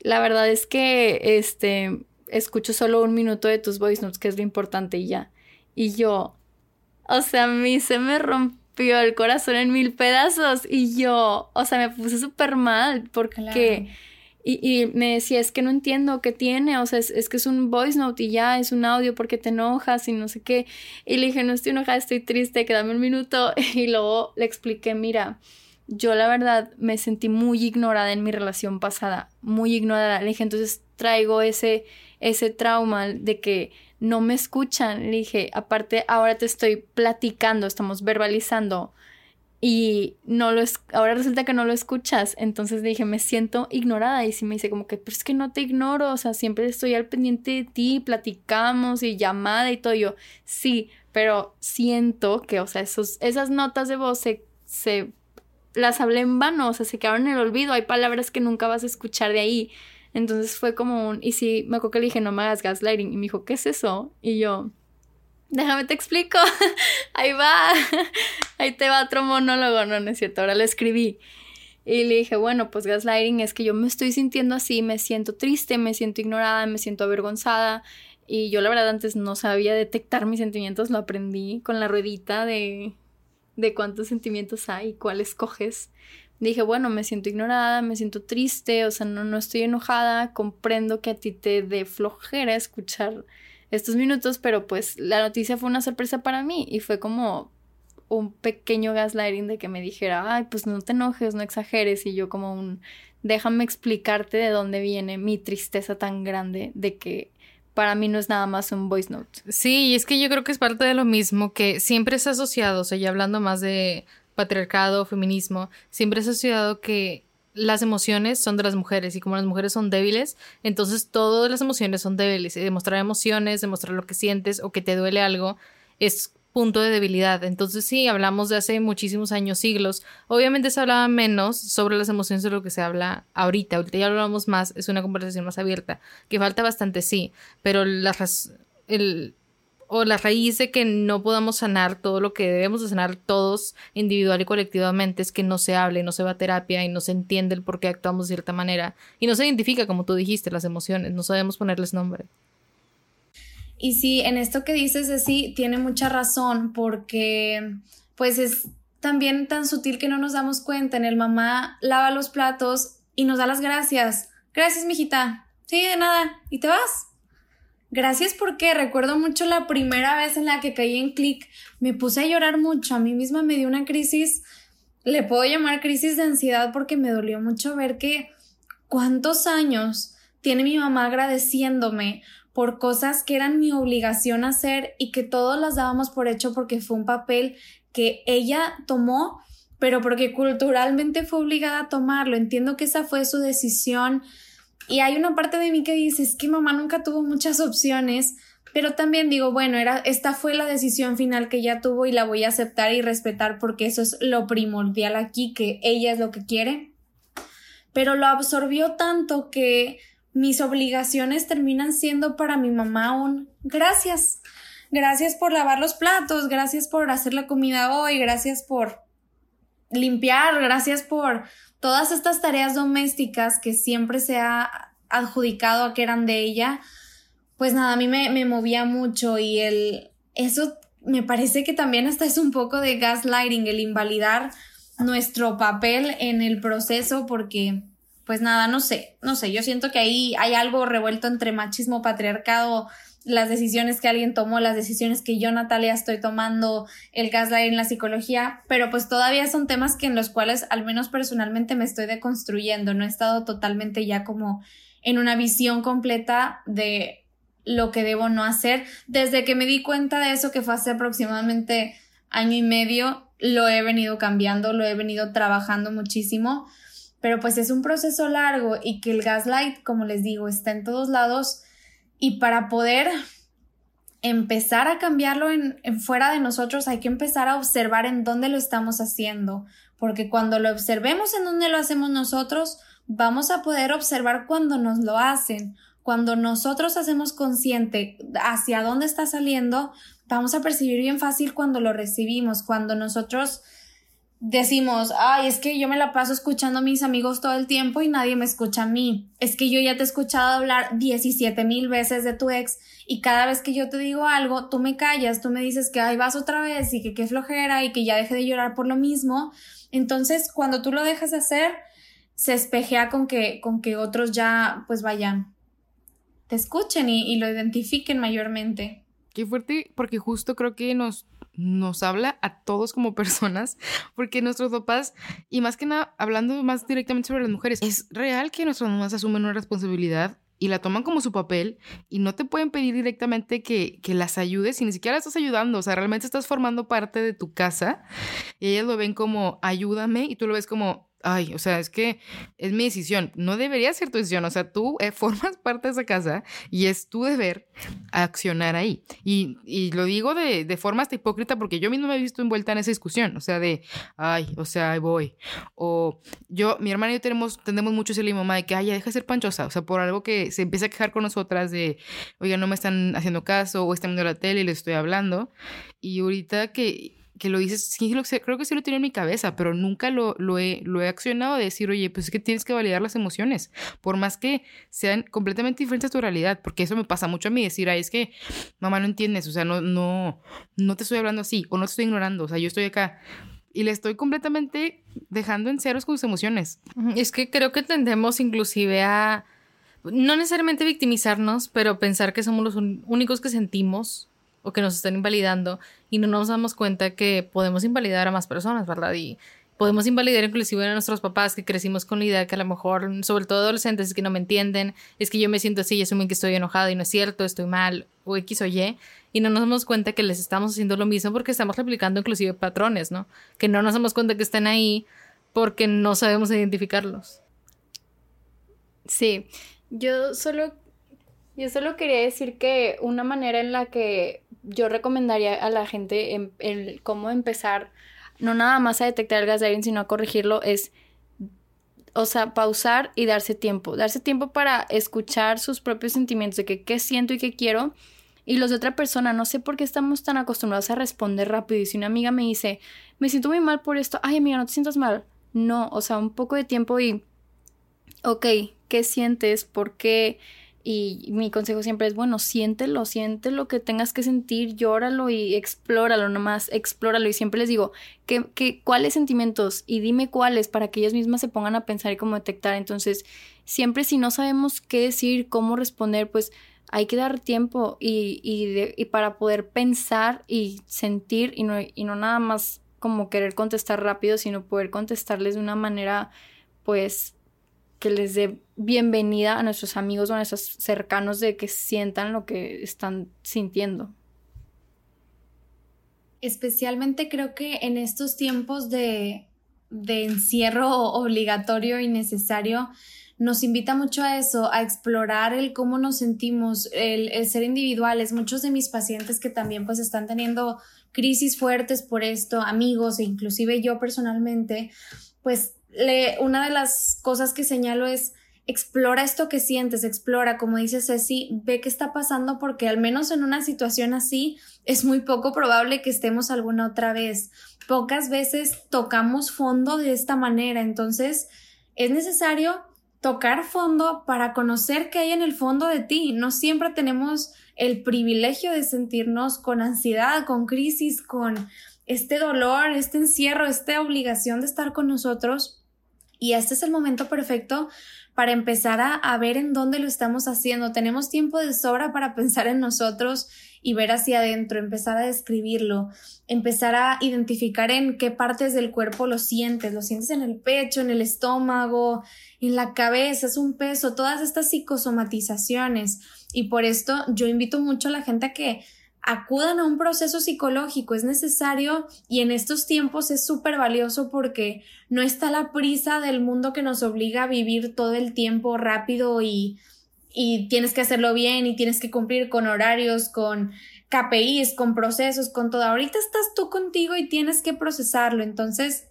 la verdad es que, este, escucho solo un minuto de tus voice notes, que es lo importante y ya. Y yo, o sea, a mí se me rompió el corazón en mil pedazos y yo, o sea, me puse súper mal porque... Y, y, me decía, es que no entiendo qué tiene, o sea, es, que es un voice note y ya, es un audio porque te enojas y no sé qué. Y le dije, no estoy enojada, estoy triste, quédame un minuto. Y luego le expliqué, mira, yo la verdad me sentí muy ignorada en mi relación pasada, muy ignorada. Le dije, entonces traigo ese, ese trauma de que no me escuchan. Le dije, aparte, ahora te estoy platicando, estamos verbalizando y no lo es, ahora resulta que no lo escuchas. Entonces dije, me siento ignorada. Y sí me dice como que, pero es que no te ignoro, o sea, siempre estoy al pendiente de ti, platicamos y llamada y todo. yo, sí, pero siento que, o sea, esos, esas notas de voz se, se las hablé en vano, o sea, se quedaron en el olvido. Hay palabras que nunca vas a escuchar de ahí. Entonces fue como un, y sí, me acuerdo que le dije, no me hagas gaslighting. Y me dijo, ¿qué es eso? Y yo, déjame te explico. Ahí va. Ahí te va otro monólogo. No, no es cierto. Ahora lo escribí. Y le dije, bueno, pues gaslighting es que yo me estoy sintiendo así, me siento triste, me siento ignorada, me siento avergonzada. Y yo la verdad antes no sabía detectar mis sentimientos, lo aprendí con la ruedita de, de cuántos sentimientos hay y cuál escoges dije, bueno, me siento ignorada, me siento triste, o sea, no, no estoy enojada, comprendo que a ti te dé flojera escuchar estos minutos, pero pues la noticia fue una sorpresa para mí y fue como un pequeño gaslighting de que me dijera, ay, pues no te enojes, no exageres, y yo como un, déjame explicarte de dónde viene mi tristeza tan grande de que para mí no es nada más un voice note. Sí, y es que yo creo que es parte de lo mismo que siempre es asociado, o sea, ya hablando más de patriarcado, feminismo, siempre es asociado que las emociones son de las mujeres y como las mujeres son débiles, entonces todas las emociones son débiles y demostrar emociones, demostrar lo que sientes o que te duele algo es punto de debilidad. Entonces sí, hablamos de hace muchísimos años, siglos. Obviamente se hablaba menos sobre las emociones de lo que se habla ahorita. Ahorita ya hablamos más, es una conversación más abierta, que falta bastante sí, pero las, el, o la raíz de que no podamos sanar todo lo que debemos de sanar todos individual y colectivamente es que no se hable, no se va a terapia y no se entiende el por qué actuamos de cierta manera y no se identifica, como tú dijiste, las emociones, no sabemos ponerles nombre. Y sí, en esto que dices, sí, tiene mucha razón porque pues es también tan sutil que no nos damos cuenta. En el mamá lava los platos y nos da las gracias. Gracias, mijita. Sí, de nada. Y te vas. Gracias porque recuerdo mucho la primera vez en la que caí en clic, me puse a llorar mucho, a mí misma me dio una crisis, le puedo llamar crisis de ansiedad porque me dolió mucho ver que cuántos años tiene mi mamá agradeciéndome por cosas que eran mi obligación hacer y que todos las dábamos por hecho porque fue un papel que ella tomó, pero porque culturalmente fue obligada a tomarlo. Entiendo que esa fue su decisión y hay una parte de mí que dice, es que mamá nunca tuvo muchas opciones, pero también digo, bueno, era, esta fue la decisión final que ella tuvo y la voy a aceptar y respetar porque eso es lo primordial aquí, que ella es lo que quiere. Pero lo absorbió tanto que mis obligaciones terminan siendo para mi mamá un gracias. gracias por lavar los platos, gracias por hacer la comida hoy, gracias por limpiar, gracias por todas estas tareas domésticas que siempre se ha adjudicado a que eran de ella, pues nada, a mí me, me movía mucho y el, eso me parece que también hasta es un poco de gaslighting, el invalidar nuestro papel en el proceso porque pues nada, no sé, no sé, yo siento que ahí hay algo revuelto entre machismo, patriarcado, las decisiones que alguien tomó, las decisiones que yo, Natalia, estoy tomando, el gaslighting, la psicología, pero pues todavía son temas que en los cuales al menos personalmente me estoy deconstruyendo, no he estado totalmente ya como en una visión completa de lo que debo no hacer. Desde que me di cuenta de eso, que fue hace aproximadamente año y medio, lo he venido cambiando, lo he venido trabajando muchísimo, pero pues es un proceso largo y que el gaslight, como les digo, está en todos lados y para poder empezar a cambiarlo en, fuera de nosotros hay que empezar a observar en dónde lo estamos haciendo, porque cuando lo observemos en dónde lo hacemos nosotros, vamos a poder observar cuando nos lo hacen. Cuando nosotros hacemos consciente hacia dónde está saliendo, vamos a percibir bien fácil cuando lo recibimos, cuando nosotros decimos, ay, es que yo me la paso escuchando a mis amigos todo el tiempo y nadie me escucha a mí. Es que yo ya te he escuchado hablar 17 mil veces de tu ex y cada vez que yo te digo algo, tú me callas, tú me dices que ay, vas otra vez y que qué flojera y que ya deje de llorar por lo mismo. Entonces, cuando tú lo dejas de hacer, se espejea con que, con que otros ya, pues vayan, te escuchen y, y lo identifiquen mayormente. Qué fuerte, porque justo creo que nos nos habla a todos como personas, porque nuestros papás, y más que nada, hablando más directamente sobre las mujeres, es real que nuestras mamás asumen una responsabilidad y la toman como su papel y no te pueden pedir directamente que, que las ayudes y ni siquiera estás ayudando, o sea, realmente estás formando parte de tu casa y ellas lo ven como ayúdame y tú lo ves como ay, o sea, es que es mi decisión. No debería ser tu decisión. O sea, tú eh, formas parte de esa casa y es tu deber accionar ahí. Y, y lo digo de, de, forma hasta hipócrita porque yo mismo me he visto envuelta en esa discusión. O sea, de, ay, o sea, ahí voy. O yo, mi hermana y yo tenemos, tenemos mucho ese mamá de que, ay, ya deja de ser panchosa. O sea, por algo que se empieza a quejar con nosotras de, oiga, no me están haciendo caso o están viendo la tele y les estoy hablando. Y ahorita que que lo dices, sí, lo, creo que sí lo tiene en mi cabeza, pero nunca lo, lo, he, lo he accionado de decir, oye, pues es que tienes que validar las emociones, por más que sean completamente diferentes a tu realidad, porque eso me pasa mucho a mí, decir, ay, es que mamá no entiendes, o sea, no, no, no te estoy hablando así, o no te estoy ignorando, o sea, yo estoy acá, y le estoy completamente dejando en ceros con sus emociones. Es que creo que tendemos inclusive a no necesariamente victimizarnos, pero pensar que somos los únicos que sentimos o que nos están invalidando y no nos damos cuenta que podemos invalidar a más personas, ¿verdad? Y podemos invalidar inclusive a nuestros papás que crecimos con la idea que a lo mejor, sobre todo adolescentes, es que no me entienden, es que yo me siento así y asumen que estoy enojada y no es cierto, estoy mal, o X o Y, y no nos damos cuenta que les estamos haciendo lo mismo porque estamos replicando inclusive patrones, ¿no? Que no nos damos cuenta que están ahí porque no sabemos identificarlos. Sí, yo solo yo solo quería decir que una manera en la que yo recomendaría a la gente en, el cómo empezar, no nada más a detectar el gaslighting, sino a corregirlo, es, o sea, pausar y darse tiempo. Darse tiempo para escuchar sus propios sentimientos de que qué siento y qué quiero. Y los de otra persona, no sé por qué estamos tan acostumbrados a responder rápido. Y si una amiga me dice, me siento muy mal por esto, ay amiga, no te sientas mal. No, o sea, un poco de tiempo y, ok, ¿qué sientes? ¿Por qué? Y mi consejo siempre es, bueno, siéntelo, siente lo que tengas que sentir, llóralo y explóralo nomás, explóralo. Y siempre les digo, ¿qué, qué, ¿cuáles sentimientos? Y dime cuáles para que ellas mismas se pongan a pensar y cómo detectar. Entonces, siempre si no sabemos qué decir, cómo responder, pues hay que dar tiempo y, y, y para poder pensar y sentir y no, y no nada más como querer contestar rápido, sino poder contestarles de una manera, pues, que les dé bienvenida a nuestros amigos o a nuestros cercanos de que sientan lo que están sintiendo. Especialmente creo que en estos tiempos de, de encierro obligatorio y necesario, nos invita mucho a eso, a explorar el cómo nos sentimos, el, el, ser individuales. Muchos de mis pacientes que también pues están teniendo crisis fuertes por esto, amigos e inclusive yo personalmente, pues una de las cosas que señalo es explora esto que sientes, explora, como dice Ceci, ve qué está pasando porque al menos en una situación así es muy poco probable que estemos alguna otra vez. Pocas veces tocamos fondo de esta manera, entonces es necesario tocar fondo para conocer qué hay en el fondo de ti. No siempre tenemos el privilegio de sentirnos con ansiedad, con crisis, con este dolor, este encierro, esta obligación de estar con nosotros. Y este es el momento perfecto para empezar a, ver en dónde lo estamos haciendo. Tenemos tiempo de sobra para pensar en nosotros y ver hacia adentro, empezar a describirlo, empezar a identificar en qué partes del cuerpo lo sientes, lo sientes en el pecho, en el estómago, en la cabeza, es un peso, todas estas psicosomatizaciones. Y por esto yo invito mucho a la gente a que acudan a un proceso psicológico, es necesario y en estos tiempos es súper valioso porque no está la prisa del mundo que nos obliga a vivir todo el tiempo rápido y, y tienes que hacerlo bien y tienes que cumplir con horarios, con KPIs, con procesos, con todo. Ahorita estás tú contigo y tienes que procesarlo, entonces,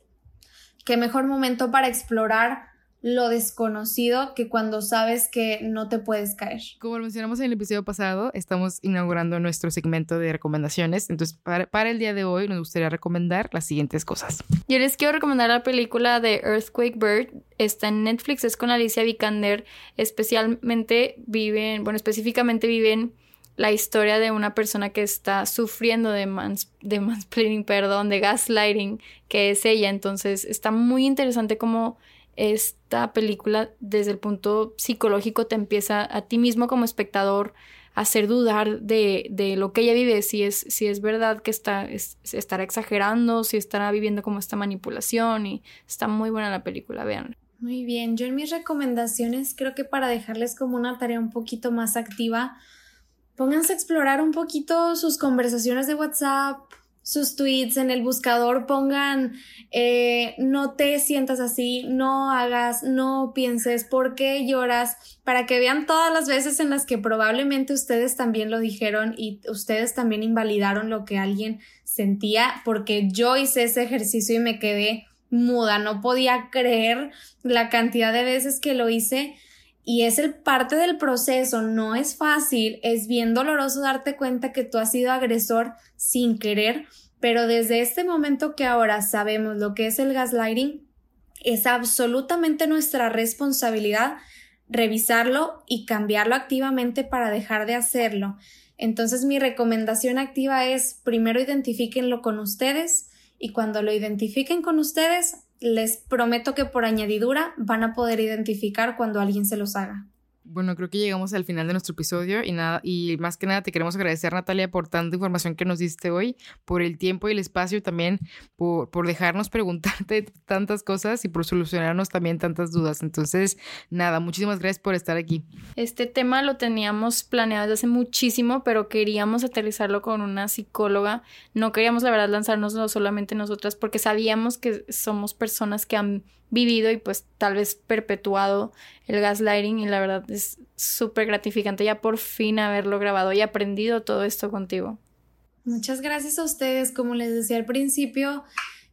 qué mejor momento para explorar lo desconocido que cuando sabes que no te puedes caer. Como lo mencionamos en el episodio pasado, estamos inaugurando nuestro segmento de recomendaciones. Entonces, para, el día de hoy nos gustaría recomendar las siguientes cosas. Yo les quiero recomendar la película de Earthquake Bird. Está en Netflix, es con Alicia Vikander. Especialmente viven, bueno, específicamente viven la historia de una persona que está sufriendo de, mans, de mansplaining, perdón, de gaslighting, que es ella. Entonces, está muy interesante como esta película desde el punto psicológico te empieza a ti mismo como espectador a hacer dudar de, de lo que ella vive, si es, si es verdad que está, estará exagerando, si estará viviendo como esta manipulación y está muy buena la película, vean. Muy bien, yo en mis recomendaciones creo que para dejarles como una tarea un poquito más activa, pónganse a explorar un poquito sus conversaciones de WhatsApp, sus tweets en el buscador pongan eh, no te sientas así, no hagas, no pienses, ¿por qué lloras? Para que vean todas las veces en las que probablemente ustedes también lo dijeron y ustedes también invalidaron lo que alguien sentía, porque yo hice ese ejercicio y me quedé muda, no podía creer la cantidad de veces que lo hice y es el parte del proceso, no es fácil, es bien doloroso darte cuenta que tú has sido agresor sin querer, pero desde este momento que ahora sabemos lo que es el gaslighting, es absolutamente nuestra responsabilidad revisarlo y cambiarlo activamente para dejar de hacerlo. Entonces mi recomendación activa es primero identifíquenlo con ustedes y cuando lo identifiquen con ustedes, les prometo que por añadidura van a poder identificar cuando alguien se los haga. Bueno, creo que llegamos al final de nuestro episodio y nada, y más que nada te queremos agradecer, Natalia, por tanta información que nos diste hoy, por el tiempo y el espacio también, por, por dejarnos preguntarte tantas cosas y por solucionarnos también tantas dudas. Entonces, nada, muchísimas gracias por estar aquí. Este tema lo teníamos planeado desde hace muchísimo, pero queríamos aterrizarlo con una psicóloga. No queríamos, la verdad, lanzarnos solamente nosotras porque sabíamos que somos personas que han vivido y pues tal vez perpetuado el gaslighting y la verdad es súper gratificante ya por fin haberlo grabado y aprendido todo esto contigo. Muchas gracias a ustedes. Como les decía al principio,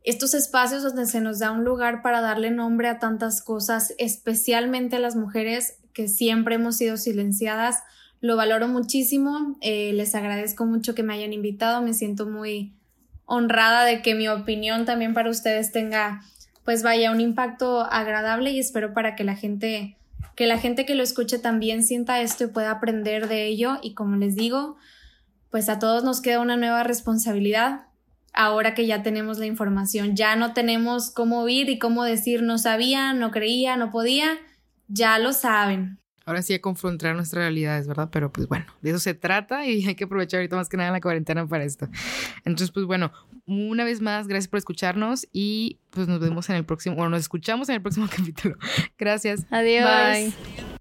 estos espacios donde se nos da un lugar para darle nombre a tantas cosas, especialmente a las mujeres que siempre hemos sido silenciadas, lo valoro muchísimo. Eh, les agradezco mucho que me hayan invitado. Me siento muy honrada de que mi opinión también para ustedes tenga pues vaya un impacto agradable y espero para que la gente que la gente que lo escuche también sienta esto y pueda aprender de ello. Y como les digo, pues a todos nos queda una nueva responsabilidad ahora que ya tenemos la información, ya no tenemos cómo oír y cómo decir no sabía, no creía, no podía, ya lo saben ahora sí a confrontar nuestras realidades, ¿verdad? Pero pues bueno, de eso se trata y hay que aprovechar ahorita más que nada la cuarentena para esto. Entonces, pues bueno, una vez más, gracias por escucharnos y pues nos vemos en el próximo, bueno, nos escuchamos en el próximo capítulo. Gracias. Adiós. Bye.